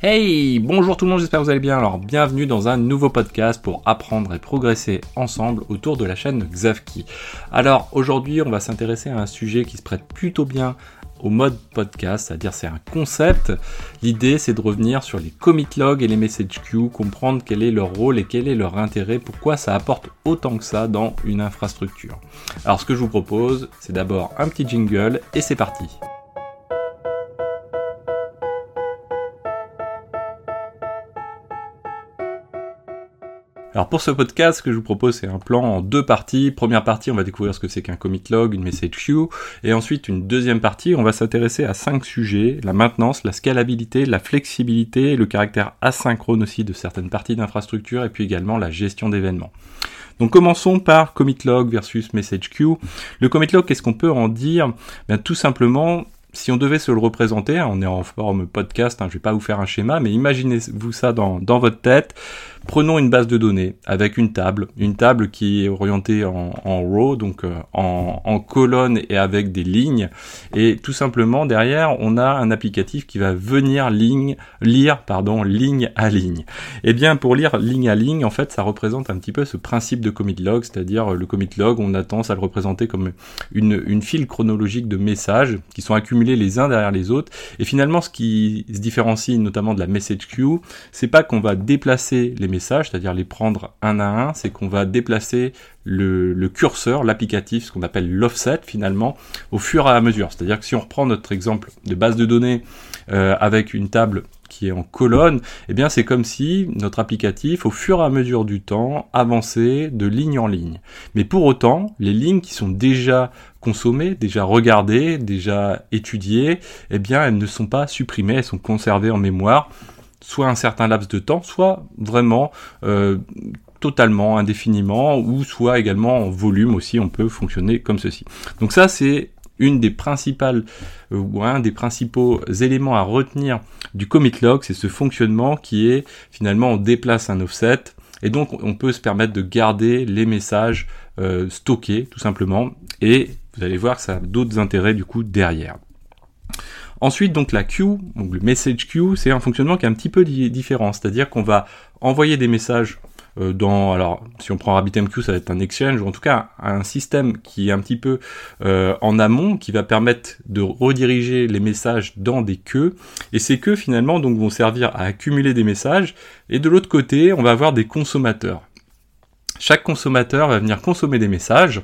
Hey, bonjour tout le monde, j'espère que vous allez bien. Alors, bienvenue dans un nouveau podcast pour apprendre et progresser ensemble autour de la chaîne Xavki. Alors, aujourd'hui, on va s'intéresser à un sujet qui se prête plutôt bien au mode podcast, c'est-à-dire c'est un concept. L'idée c'est de revenir sur les commit logs et les message queues, comprendre quel est leur rôle et quel est leur intérêt, pourquoi ça apporte autant que ça dans une infrastructure. Alors ce que je vous propose, c'est d'abord un petit jingle et c'est parti. Alors pour ce podcast, ce que je vous propose, c'est un plan en deux parties. Première partie, on va découvrir ce que c'est qu'un commit log, une message queue, et ensuite une deuxième partie, on va s'intéresser à cinq sujets la maintenance, la scalabilité, la flexibilité, le caractère asynchrone aussi de certaines parties d'infrastructure, et puis également la gestion d'événements. Donc commençons par commit log versus message queue. Le commit log, qu'est-ce qu'on peut en dire? Bien tout simplement, si on devait se le représenter, hein, on est en forme podcast, hein, je vais pas vous faire un schéma, mais imaginez-vous ça dans votre tête. Prenons une base de données avec une table, une table qui est orientée en, en row, donc euh, en, colonne et avec des lignes. Et tout simplement derrière, on a un applicatif qui va venir lire pardon, ligne à ligne. Et eh bien pour lire ligne à ligne, en fait, ça représente un petit peu ce principe de commit log, c'est-à-dire le commit log, on a tendance à le représenter comme une, une file chronologique de messages qui sont accumulés les uns derrière les autres. Et finalement, ce qui se différencie notamment de la message queue, c'est pas qu'on va déplacer les messages, c'est-à-dire les prendre un à un, c'est qu'on va déplacer le, curseur, l'applicatif, ce qu'on appelle l'offset finalement, au fur et à mesure. C'est-à-dire que si on reprend notre exemple de base de données euh, avec une table qui est en colonne, eh bien c'est comme si notre applicatif, au fur et à mesure du temps, avançait de ligne en ligne. Mais pour autant, les lignes qui sont déjà consommées, déjà regardées, déjà étudiées, eh bien elles ne sont pas supprimées, elles sont conservées en mémoire, soit un certain laps de temps, soit vraiment euh, totalement indéfiniment, ou soit également en volume aussi, on peut fonctionner comme ceci. Donc ça c'est une des principales ou un des principaux éléments à retenir du commit log, c'est ce fonctionnement qui est finalement on déplace un offset et donc on peut se permettre de garder les messages euh, stockés tout simplement et vous allez voir que ça a d'autres intérêts du coup derrière. Ensuite, donc la queue, donc le message queue, c'est un fonctionnement qui est un petit peu différent, c'est-à-dire qu'on va envoyer des messages euh, dans, alors si on prend RabbitMQ, ça va être un exchange, ou en tout cas un système qui est un petit peu euh, en amont, qui va permettre de rediriger les messages dans des queues, et ces queues finalement donc vont servir à accumuler des messages, et de l'autre côté, on va avoir des consommateurs. Chaque consommateur va venir consommer des messages,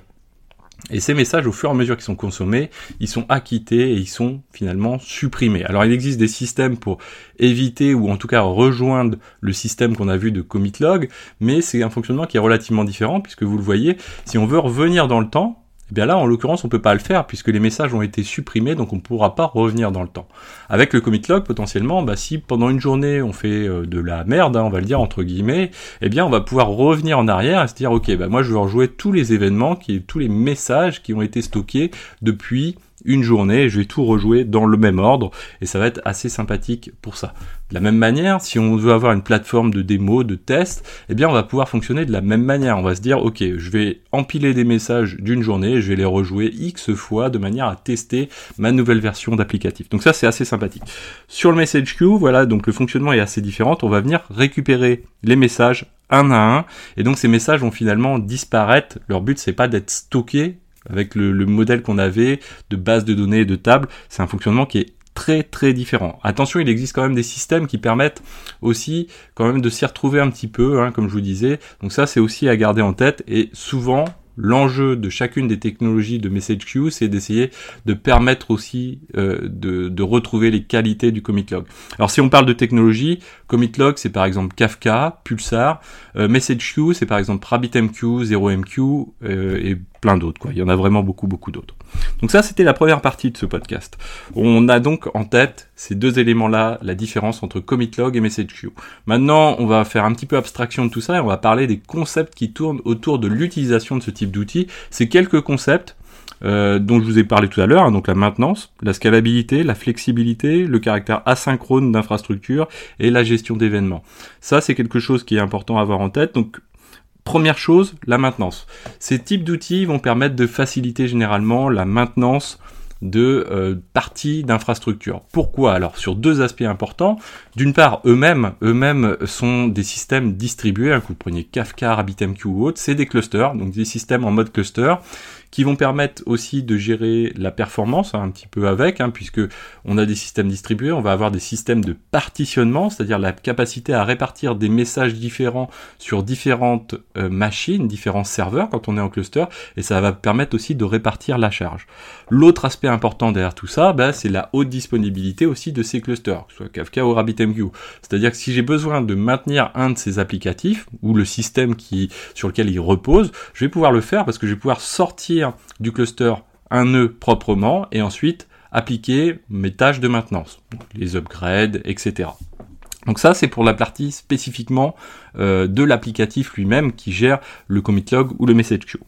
et ces messages, au fur et à mesure qu'ils sont consommés, ils sont acquittés et ils sont finalement supprimés. Alors il existe des systèmes pour éviter ou en tout cas rejoindre le système qu'on a vu de commit log, mais c'est un fonctionnement qui est relativement différent puisque vous le voyez, si on veut revenir dans le temps, eh bien là, en l'occurrence, on peut pas le faire puisque les messages ont été supprimés, donc on ne pourra pas revenir dans le temps. Avec le commit log, potentiellement, bah, si pendant une journée on fait euh, de la merde, hein, on va le dire entre guillemets, eh bien on va pouvoir revenir en arrière et se dire, ok, bah moi je veux rejouer tous les événements, tous les messages qui ont été stockés depuis une journée, je vais tout rejouer dans le même ordre et ça va être assez sympathique pour ça. De la même manière, si on veut avoir une plateforme de démo, de test, eh bien on va pouvoir fonctionner de la même manière. On va se dire, ok, je vais empiler des messages d'une journée, je vais les rejouer X fois de manière à tester ma nouvelle version d'applicatif. Donc ça c'est assez sympathique. Sur le message queue, voilà, donc le fonctionnement est assez différent. On va venir récupérer les messages un à un, et donc ces messages vont finalement disparaître. Leur but c'est pas d'être stockés avec le, modèle qu'on avait de base de données et de table, c'est un fonctionnement qui est très très différent. Attention, il existe quand même des systèmes qui permettent aussi quand même de s'y retrouver un petit peu, hein, comme je vous disais. Donc ça, c'est aussi à garder en tête. Et souvent, l'enjeu de chacune des technologies de message queue, c'est d'essayer de permettre aussi euh, de, retrouver les qualités du commit log. Alors si on parle de technologie, commit log c'est par exemple Kafka, Pulsar, euh, message queue c'est par exemple RabbitMQ, ZeroMQ euh, et plein d'autres. Il y en a vraiment beaucoup beaucoup d'autres. Donc ça c'était la première partie de ce podcast. On a donc en tête ces deux éléments-là, la différence entre commit log et message queue. Maintenant on va faire un petit peu abstraction de tout ça et on va parler des concepts qui tournent autour de l'utilisation de ce type d'outils. C'est quelques concepts euh, dont je vous ai parlé tout à l'heure, hein, donc la maintenance, la scalabilité, la flexibilité, le caractère asynchrone d'infrastructure et la gestion d'événements. Ça, c'est quelque chose qui est important à avoir en tête. Donc, première chose, la maintenance. Ces types d'outils vont permettre de faciliter généralement la maintenance de euh, parties d'infrastructure. Pourquoi? Alors sur deux aspects importants. D'une part, eux-mêmes, eux-mêmes sont des systèmes distribués. Hein, vous Kafka, RabbitMQ ou autre, c'est des clusters, donc des systèmes en mode cluster qui vont permettre aussi de gérer la performance hein, un petit peu avec, hein, puisque on a des systèmes distribués, on va avoir des systèmes de partitionnement, c'est-à-dire la capacité à répartir des messages différents sur différentes euh, machines, différents serveurs quand on est en cluster, et ça va permettre aussi de répartir la charge. L'autre aspect important derrière tout ça, bah, c'est la haute disponibilité aussi de ces clusters, que ce soit Kafka ou RabbitMQ. C'est-à-dire que si j'ai besoin de maintenir un de ces applicatifs, ou le système qui, sur lequel il repose, je vais pouvoir le faire parce que je vais pouvoir sortir du cluster un nœud proprement et ensuite appliquer mes tâches de maintenance, les upgrades, etc. Donc ça, c'est pour la partie spécifiquement euh, de l'applicatif lui-même qui gère le commit log ou le message queue.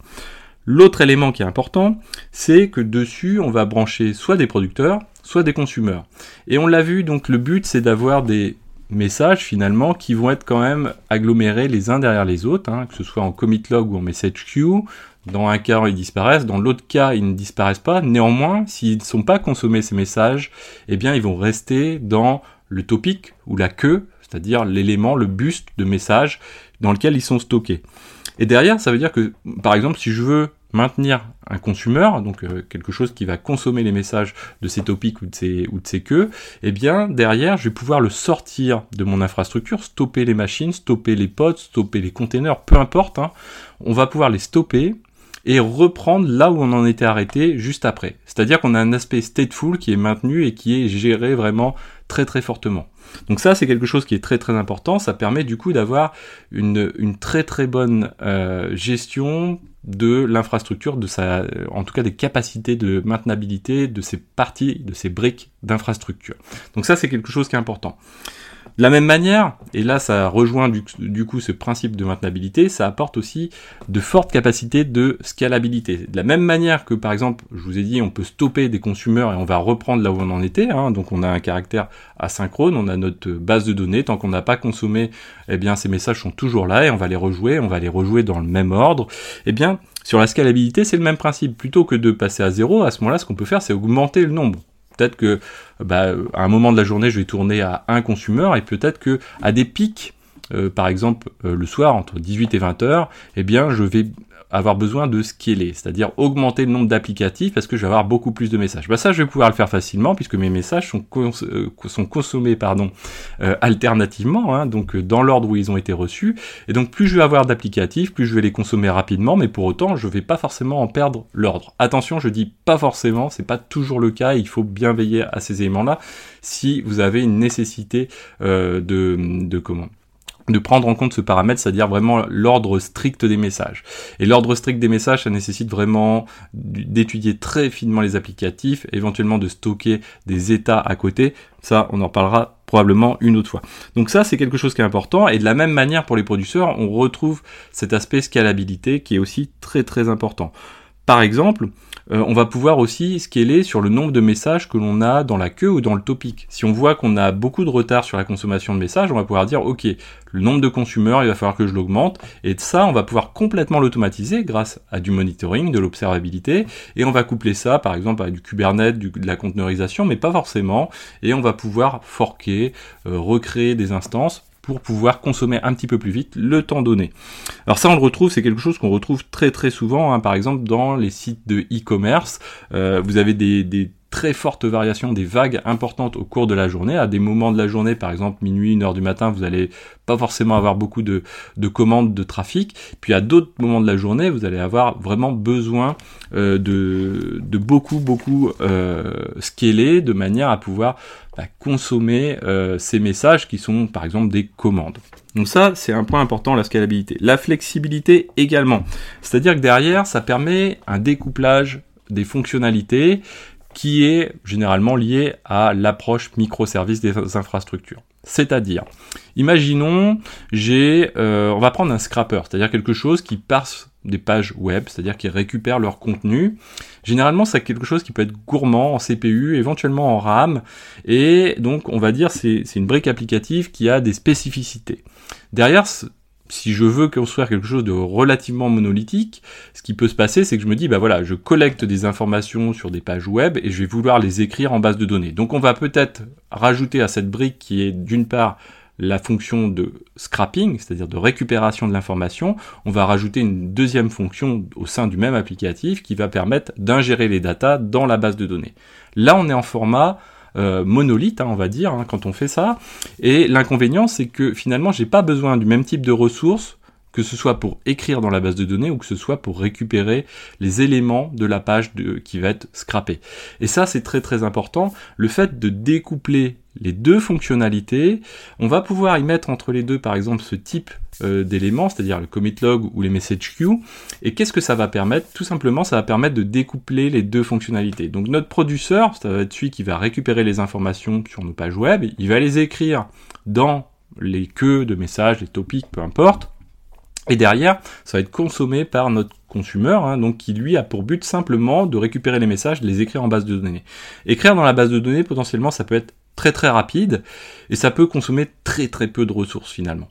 L'autre élément qui est important, c'est que dessus, on va brancher soit des producteurs, soit des consumeurs. Et on l'a vu, donc le but, c'est d'avoir des messages finalement qui vont être quand même agglomérés les uns derrière les autres, hein, que ce soit en commit log ou en message queue, dans un cas, ils disparaissent, dans l'autre cas, ils ne disparaissent pas. Néanmoins, s'ils ne sont pas consommés ces messages, eh bien, ils vont rester dans le topic ou la queue, c'est-à-dire l'élément, le buste de messages dans lequel ils sont stockés. Et derrière, ça veut dire que, par exemple, si je veux maintenir un consommateur, donc euh, quelque chose qui va consommer les messages de ces topics ou de ces, ou de ces queues, eh bien derrière je vais pouvoir le sortir de mon infrastructure, stopper les machines, stopper les pods, stopper les containers, peu importe, hein. on va pouvoir les stopper et reprendre là où on en était arrêté juste après. C'est-à-dire qu'on a un aspect stateful qui est maintenu et qui est géré vraiment très très fortement. Donc ça c'est quelque chose qui est très très important, ça permet du coup d'avoir une, très très bonne euh, gestion de l'infrastructure, de sa, en tout cas des capacités de maintenabilité de ces parties, de ces briques d'infrastructure. Donc ça c'est quelque chose qui est important. De la même manière, et là ça rejoint du, coup ce principe de maintenabilité, ça apporte aussi de fortes capacités de scalabilité. De la même manière que par exemple, je vous ai dit, on peut stopper des consommateurs et on va reprendre là où on en était, hein, donc on a un caractère asynchrone, on a notre base de données, tant qu'on n'a pas consommé, eh bien ces messages sont toujours là et on va les rejouer, on va les rejouer dans le même ordre. Eh bien, sur la scalabilité, c'est le même principe. Plutôt que de passer à zéro, à ce moment-là, ce qu'on peut faire, c'est augmenter le nombre. Peut-être que bah, à un moment de la journée, je vais tourner à un consommateur et peut-être que à des pics, euh, par exemple euh, le soir entre 18 et 20 heures, eh bien je vais avoir besoin de scaler, c'est-à-dire augmenter le nombre d'applicatifs parce que je vais avoir beaucoup plus de messages. Bah ça, je vais pouvoir le faire facilement puisque mes messages sont, euh, consommés pardon, euh, alternativement, hein, donc euh, dans l'ordre où ils ont été reçus. Et donc plus je vais avoir d'applicatifs, plus je vais les consommer rapidement, mais pour autant, je vais pas forcément en perdre l'ordre. Attention, je dis pas forcément, c'est pas toujours le cas. Il faut bien veiller à ces éléments-là si vous avez une nécessité de, de comment de prendre en compte ce paramètre, c'est-à-dire vraiment l'ordre strict des messages. Et l'ordre strict des messages, ça nécessite vraiment d'étudier très finement les applicatifs, éventuellement de stocker des états à côté. Ça, on en parlera probablement une autre fois. Donc ça, c'est quelque chose qui est important. Et de la même manière pour les producteurs, on retrouve cet aspect scalabilité qui est aussi très très important. Par exemple, euh, on va pouvoir aussi scaler sur le nombre de messages que l'on a dans la queue ou dans le topic. Si on voit qu'on a beaucoup de retard sur la consommation de messages, on va pouvoir dire ok, le nombre de consommateurs, il va falloir que je l'augmente. Et de ça, on va pouvoir complètement l'automatiser grâce à du monitoring, de l'observabilité. Et on va coupler ça, par exemple, à du Kubernetes, de la conteneurisation, mais pas forcément. Et on va pouvoir forquer, euh, recréer des instances pour pouvoir consommer un petit peu plus vite le temps donné. Alors ça on le retrouve, c'est quelque chose qu'on retrouve très très souvent, hein, par exemple dans les sites de e-commerce, euh, vous avez des, des très fortes variations, des vagues importantes au cours de la journée. À des moments de la journée, par exemple minuit, une heure du matin, vous allez pas forcément avoir beaucoup de, de commandes de trafic. Puis à d'autres moments de la journée, vous allez avoir vraiment besoin euh, de, de beaucoup, beaucoup euh, scaler de manière à pouvoir bah, consommer euh, ces messages qui sont par exemple des commandes. Donc ça, c'est un point important, la scalabilité. La flexibilité également. C'est-à-dire que derrière, ça permet un découplage des fonctionnalités qui est généralement lié à l'approche microservice des infrastructures. C'est-à-dire, imaginons, j'ai, euh, on va prendre un scrapper, c'est-à-dire quelque chose qui passe des pages web, c'est-à-dire qui récupère leur contenu. Généralement, c'est quelque chose qui peut être gourmand en CPU, éventuellement en RAM, et donc on va dire c'est une brique applicative qui a des spécificités. Derrière, si je veux construire quelque chose de relativement monolithique, ce qui peut se passer, c'est que je me dis, bah voilà, je collecte des informations sur des pages web et je vais vouloir les écrire en base de données. Donc on va peut-être rajouter à cette brique qui est d'une part la fonction de scrapping, c'est-à-dire de récupération de l'information, on va rajouter une deuxième fonction au sein du même applicatif qui va permettre d'ingérer les datas dans la base de données. Là, on est en format euh, monolithe, hein, on va dire, hein, quand on fait ça. Et l'inconvénient, c'est que finalement, j'ai pas besoin du même type de ressources que ce soit pour écrire dans la base de données ou que ce soit pour récupérer les éléments de la page de, qui va être scrappée. Et ça, c'est très très important. Le fait de découpler les deux fonctionnalités, on va pouvoir y mettre entre les deux, par exemple, ce type euh, d'éléments, c'est-à-dire le commit log ou les message queue. Et qu'est-ce que ça va permettre? Tout simplement, ça va permettre de découpler les deux fonctionnalités. Donc notre producteur, ça va être celui qui va récupérer les informations sur nos pages web, il va les écrire dans les queues de messages, les topics, peu importe. Et derrière, ça va être consommé par notre consumer, hein, donc qui lui a pour but simplement de récupérer les messages, de les écrire en base de données. Écrire dans la base de données, potentiellement, ça peut être très très rapide et ça peut consommer très très peu de ressources finalement.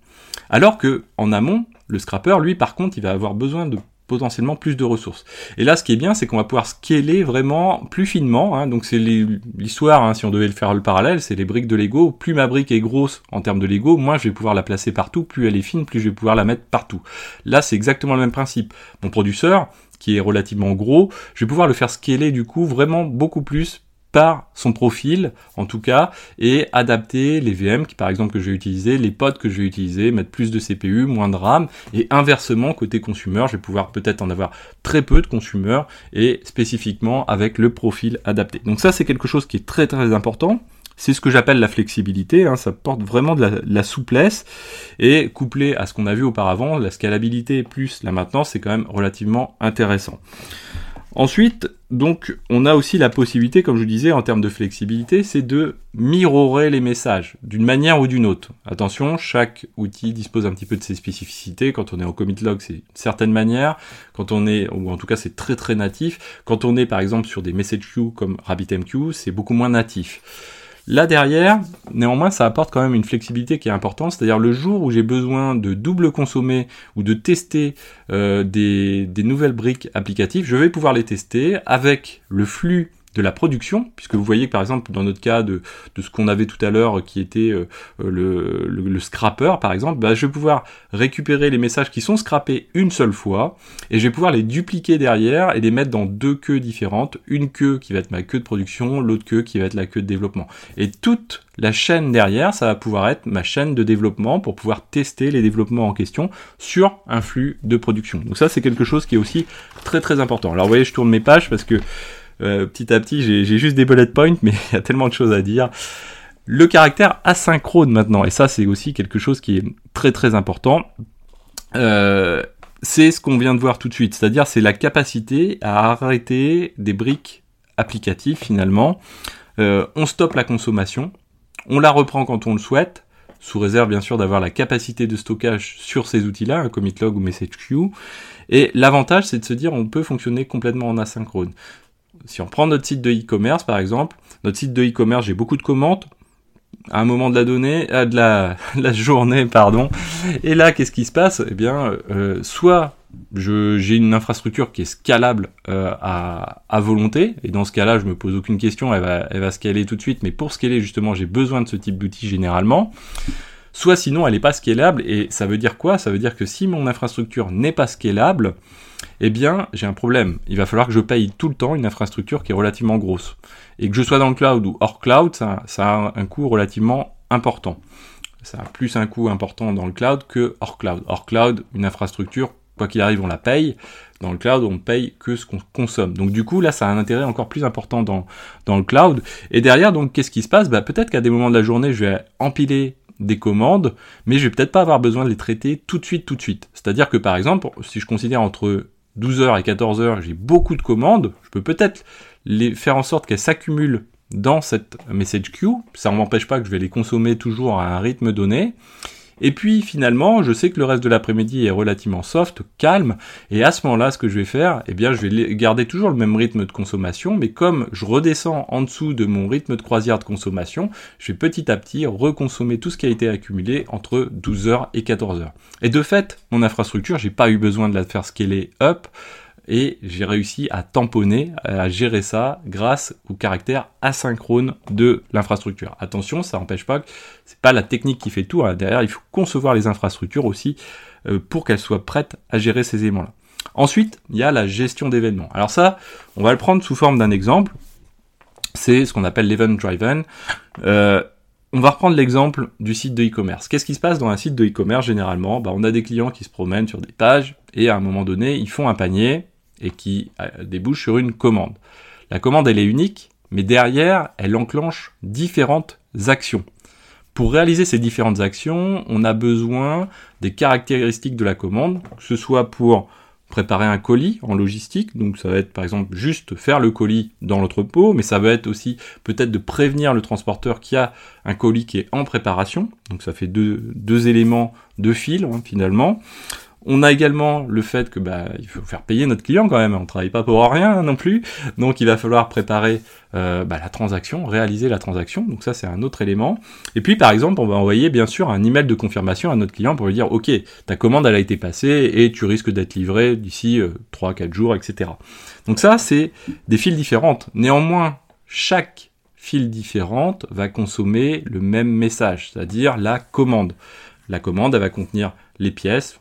Alors que en amont, le scrapper, lui, par contre, il va avoir besoin de potentiellement plus de ressources. Et là, ce qui est bien, c'est qu'on va pouvoir scaler vraiment plus finement. Hein. donc c'est l'histoire, hein, si on devait le faire le parallèle, c'est les briques de Lego. Plus ma brique est grosse en termes de Lego, moins je vais pouvoir la placer partout. Plus elle est fine, plus je vais pouvoir la mettre partout. Là, c'est exactement le même principe. Mon producteur, qui est relativement gros, je vais pouvoir le faire scaler du coup vraiment beaucoup plus par son profil, en tout cas, et adapter les VM qui, par exemple, que je vais utiliser, les pods que je vais utiliser, mettre plus de CPU, moins de RAM, et inversement, côté consumer, je vais pouvoir peut-être en avoir très peu de consumer, et spécifiquement avec le profil adapté. Donc ça, c'est quelque chose qui est très très important. C'est ce que j'appelle la flexibilité, hein, ça porte vraiment de la, la, souplesse, et couplé à ce qu'on a vu auparavant, la scalabilité plus la maintenance, c'est quand même relativement intéressant. Ensuite, donc, on a aussi la possibilité, comme je disais, en termes de flexibilité, c'est de mirorer les messages d'une manière ou d'une autre. Attention, chaque outil dispose un petit peu de ses spécificités. Quand on est en commit log, c'est une certaine manière. Quand on est, ou en tout cas, c'est très très natif. Quand on est, par exemple, sur des message queues comme RabbitMQ, c'est beaucoup moins natif. Là derrière, néanmoins, ça apporte quand même une flexibilité qui est importante, c'est-à-dire le jour où j'ai besoin de double consommer ou de tester euh, des, des nouvelles briques applicatives, je vais pouvoir les tester avec le flux de la production, puisque vous voyez par exemple dans notre cas de, de ce qu'on avait tout à l'heure qui était euh, le, le, scrapper par exemple, bah, je vais pouvoir récupérer les messages qui sont scrappés une seule fois et je vais pouvoir les dupliquer derrière et les mettre dans deux queues différentes, une queue qui va être ma queue de production, l'autre queue qui va être la queue de développement. Et toute la chaîne derrière, ça va pouvoir être ma chaîne de développement pour pouvoir tester les développements en question sur un flux de production. Donc ça c'est quelque chose qui est aussi très très important. Alors vous voyez, je tourne mes pages parce que euh, petit à petit, j'ai juste des bullet points, mais il y a tellement de choses à dire. Le caractère asynchrone maintenant, et ça c'est aussi quelque chose qui est très très important. Euh, c'est ce qu'on vient de voir tout de suite, c'est-à-dire c'est la capacité à arrêter des briques applicatives finalement. Euh, on stoppe la consommation, on la reprend quand on le souhaite, sous réserve bien sûr d'avoir la capacité de stockage sur ces outils-là, un commit log ou message queue. Et l'avantage c'est de se dire on peut fonctionner complètement en asynchrone si on prend notre site de e-commerce par exemple, notre site de e-commerce, j'ai beaucoup de commandes à un moment de la donnée, euh, de la, journée, pardon. Et là, qu'est-ce qui se passe? Eh bien, euh, soit j'ai une infrastructure qui est scalable euh, à, à, volonté, et dans ce cas-là, je me pose aucune question, elle va, elle va scaler tout de suite, mais pour scaler, justement, j'ai besoin de ce type d'outil généralement. Soit sinon, elle n'est pas scalable, et ça veut dire quoi? Ça veut dire que si mon infrastructure n'est pas scalable, eh bien, j'ai un problème. Il va falloir que je paye tout le temps une infrastructure qui est relativement grosse. Et que je sois dans le cloud ou hors cloud, ça, a un coût relativement important. Ça a plus un coût important dans le cloud que hors cloud. Hors cloud, une infrastructure, quoi qu'il arrive, on la paye. Dans le cloud, on paye que ce qu'on consomme. Donc du coup, là, ça a un intérêt encore plus important dans, dans le cloud. Et derrière, donc, qu'est-ce qui se passe? Bah, Peut-être qu'à des moments de la journée, je vais empiler des commandes, mais je vais peut-être pas avoir besoin de les traiter tout de suite, tout de suite. C'est-à-dire que par exemple, si je considère entre 12h et 14h, j'ai beaucoup de commandes, je peux peut-être les faire en sorte qu'elles s'accumulent dans cette message queue, ça ne m'empêche pas que je vais les consommer toujours à un rythme donné, Et puis finalement, je sais que le reste de l'après-midi est relativement soft, calme, et à ce moment-là, ce que je vais faire, eh bien, je vais garder toujours le même rythme de consommation, mais comme je redescends en dessous de mon rythme de croisière de consommation, je vais petit à petit reconsommer tout ce qui a été accumulé entre 12h et 14h. Et de fait, mon infrastructure, j'ai pas eu besoin de la faire scaler up et j'ai réussi à tamponner, à gérer ça grâce au caractère asynchrone de l'infrastructure. Attention, ça n'empêche pas que c'est pas la technique qui fait tout. Hein. Derrière, il faut concevoir les infrastructures aussi euh, pour qu'elles soient prêtes à gérer ces éléments-là. Ensuite, il y a la gestion d'événements. Alors ça, on va le prendre sous forme d'un exemple. C'est ce qu'on appelle l'event driven. Euh, on va reprendre l'exemple du site de e-commerce. Qu'est-ce qui se passe dans un site de e-commerce généralement? Bah, On a des clients qui se promènent sur des pages et à un moment donné, ils font un panier et qui euh, débouche sur une commande. La commande, elle est unique, mais derrière, elle enclenche différentes actions. Pour réaliser ces différentes actions, on a besoin des caractéristiques de la commande, que ce soit pour préparer un colis en logistique, donc ça va être par exemple juste faire le colis dans l'entrepôt, mais ça va être aussi peut-être de prévenir le transporteur qu'il y a un colis qui est en préparation, donc ça fait deux, deux éléments de fil hein, finalement. On a également le fait que bah, il faut faire payer notre client quand même, on travaille pas pour rien non plus, donc il va falloir préparer euh, bah, la transaction, réaliser la transaction, donc ça c'est un autre élément. Et puis par exemple, on va envoyer bien sûr un email de confirmation à notre client pour lui dire ok, ta commande elle a été passée et tu risques d'être livré d'ici euh, 3-4 jours, etc. Donc ça c'est des files différentes. Néanmoins, chaque file différente va consommer le même message, c'est-à-dire la commande. La commande elle va contenir les pièces,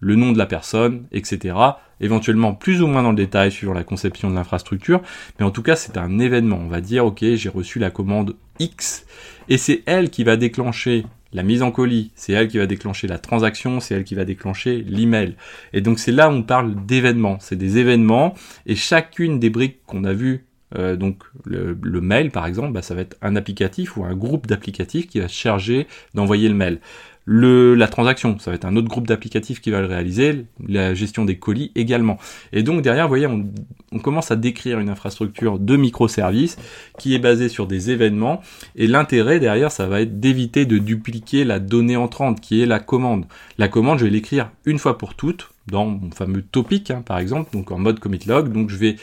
le nom de la personne, etc. Éventuellement plus ou moins dans le détail suivant la conception de l'infrastructure, mais en tout cas c'est un événement. On va dire ok j'ai reçu la commande X et c'est elle qui va déclencher la mise en colis, c'est elle qui va déclencher la transaction, c'est elle qui va déclencher l'email. Et donc c'est là où on parle d'événements, c'est des événements et chacune des briques qu'on a vues euh, donc le, mail par exemple, bah, ça va être un applicatif ou un groupe d'applicatifs qui va se charger d'envoyer le mail le, la transaction, ça va être un autre groupe d'applicatifs qui va le réaliser, la gestion des colis également. Et donc derrière, vous voyez, on, commence à décrire une infrastructure de microservices qui est basée sur des événements. Et l'intérêt derrière, ça va être d'éviter de dupliquer la donnée entrante qui est la commande. La commande, je vais l'écrire une fois pour toutes dans mon fameux topic, hein, par exemple, donc en mode commit log. Donc je vais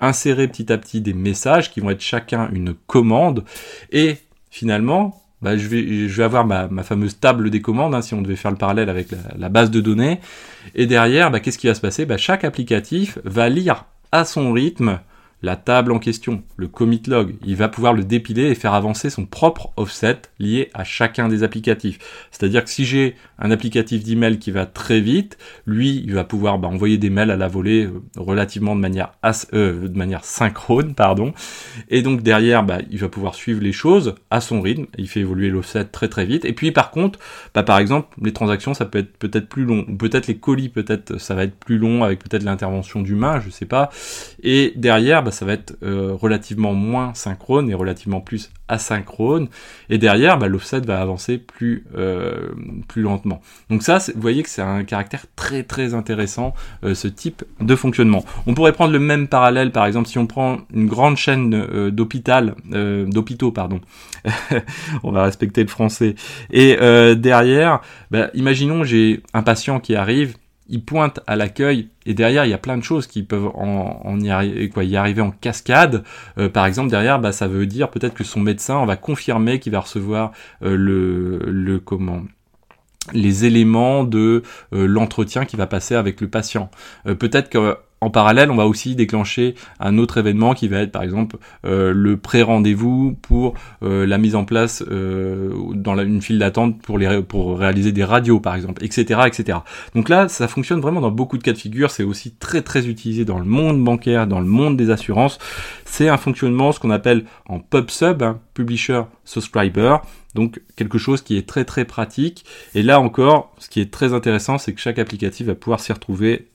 insérer petit à petit des messages qui vont être chacun une commande. Et finalement, bah, je, vais, avoir ma, fameuse table des commandes, hein, si on devait faire le parallèle avec la, la base de données. Et derrière, bah, qu'est-ce qui va se passer? Bah, Chaque applicatif va lire à son rythme la table en question, le commit log, il va pouvoir le dépiler et faire avancer son propre offset lié à chacun des applicatifs. C'est-à-dire que si j'ai un applicatif d'email qui va très vite, lui, il va pouvoir bah, envoyer des mails à la volée euh, relativement de manière, euh, de manière synchrone, pardon. Et donc derrière, bah, il va pouvoir suivre les choses à son rythme. Il fait évoluer l'offset très très vite. Et puis par contre, bah, par exemple, les transactions, ça peut être peut-être plus long, ou peut-être les colis, peut-être ça va être plus long avec peut-être l'intervention d'humain, je sais pas. Et derrière, bah, ça va être euh, relativement moins synchrone et relativement plus asynchrone. Et derrière, bah, l'offset va avancer plus, euh, lentement. Donc ça, vous voyez que c'est un caractère très très intéressant, euh, ce type de fonctionnement. On pourrait prendre le même parallèle, par exemple, si on prend une grande chaîne d'hôpital, d'hôpitaux, pardon. on va respecter le français. Et derrière, bah, imaginons j'ai un patient qui arrive, il pointe à l'accueil et derrière il y a plein de choses qui peuvent en, y, arriver, quoi, y arriver en cascade. Euh, par exemple derrière, bah, ça veut dire peut-être que son médecin va confirmer qu'il va recevoir euh, le, le comment les éléments de euh, l'entretien qui va passer avec le patient. peut-être que en parallèle, on va aussi déclencher un autre événement qui va être par exemple euh, le pré-rendez-vous pour euh, la mise en place euh, dans une file d'attente pour, les, pour réaliser des radios par exemple, etc., etc. Donc là, ça fonctionne vraiment dans beaucoup de cas de figure. C'est aussi très très utilisé dans le monde bancaire, dans le monde des assurances. C'est un fonctionnement, ce qu'on appelle en pub sub, hein, publisher subscriber. Donc quelque chose qui est très très pratique. Et là encore, ce qui est très intéressant, c'est que chaque applicatif va pouvoir s'y retrouver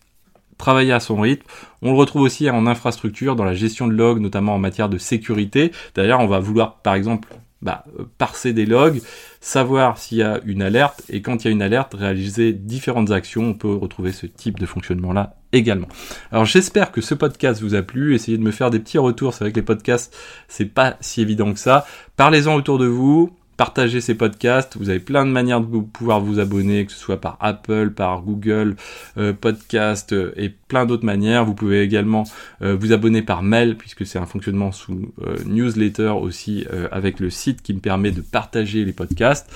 travailler à son rythme. On le retrouve aussi en infrastructure, dans la gestion de logs, notamment en matière de sécurité. D'ailleurs, on va vouloir, par exemple, bah, euh, parser des logs, savoir s'il y a une alerte, et quand il y a une alerte, réaliser différentes actions. On peut retrouver ce type de fonctionnement-là également. Alors j'espère que ce podcast vous a plu. Essayez de me faire des petits retours. C'est vrai que les podcasts, c'est pas si évident que ça. Parlez-en autour de vous partagez ces podcasts. Vous avez plein de manières de pouvoir vous abonner, que ce soit par Apple, par Google euh, Podcast euh, et plein d'autres manières. Vous pouvez également euh, vous abonner par mail puisque c'est un fonctionnement sous newsletter aussi avec le site qui me permet de partager les podcasts.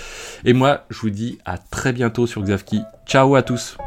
Et moi, je vous dis à très bientôt sur Xavki. Ciao à tous.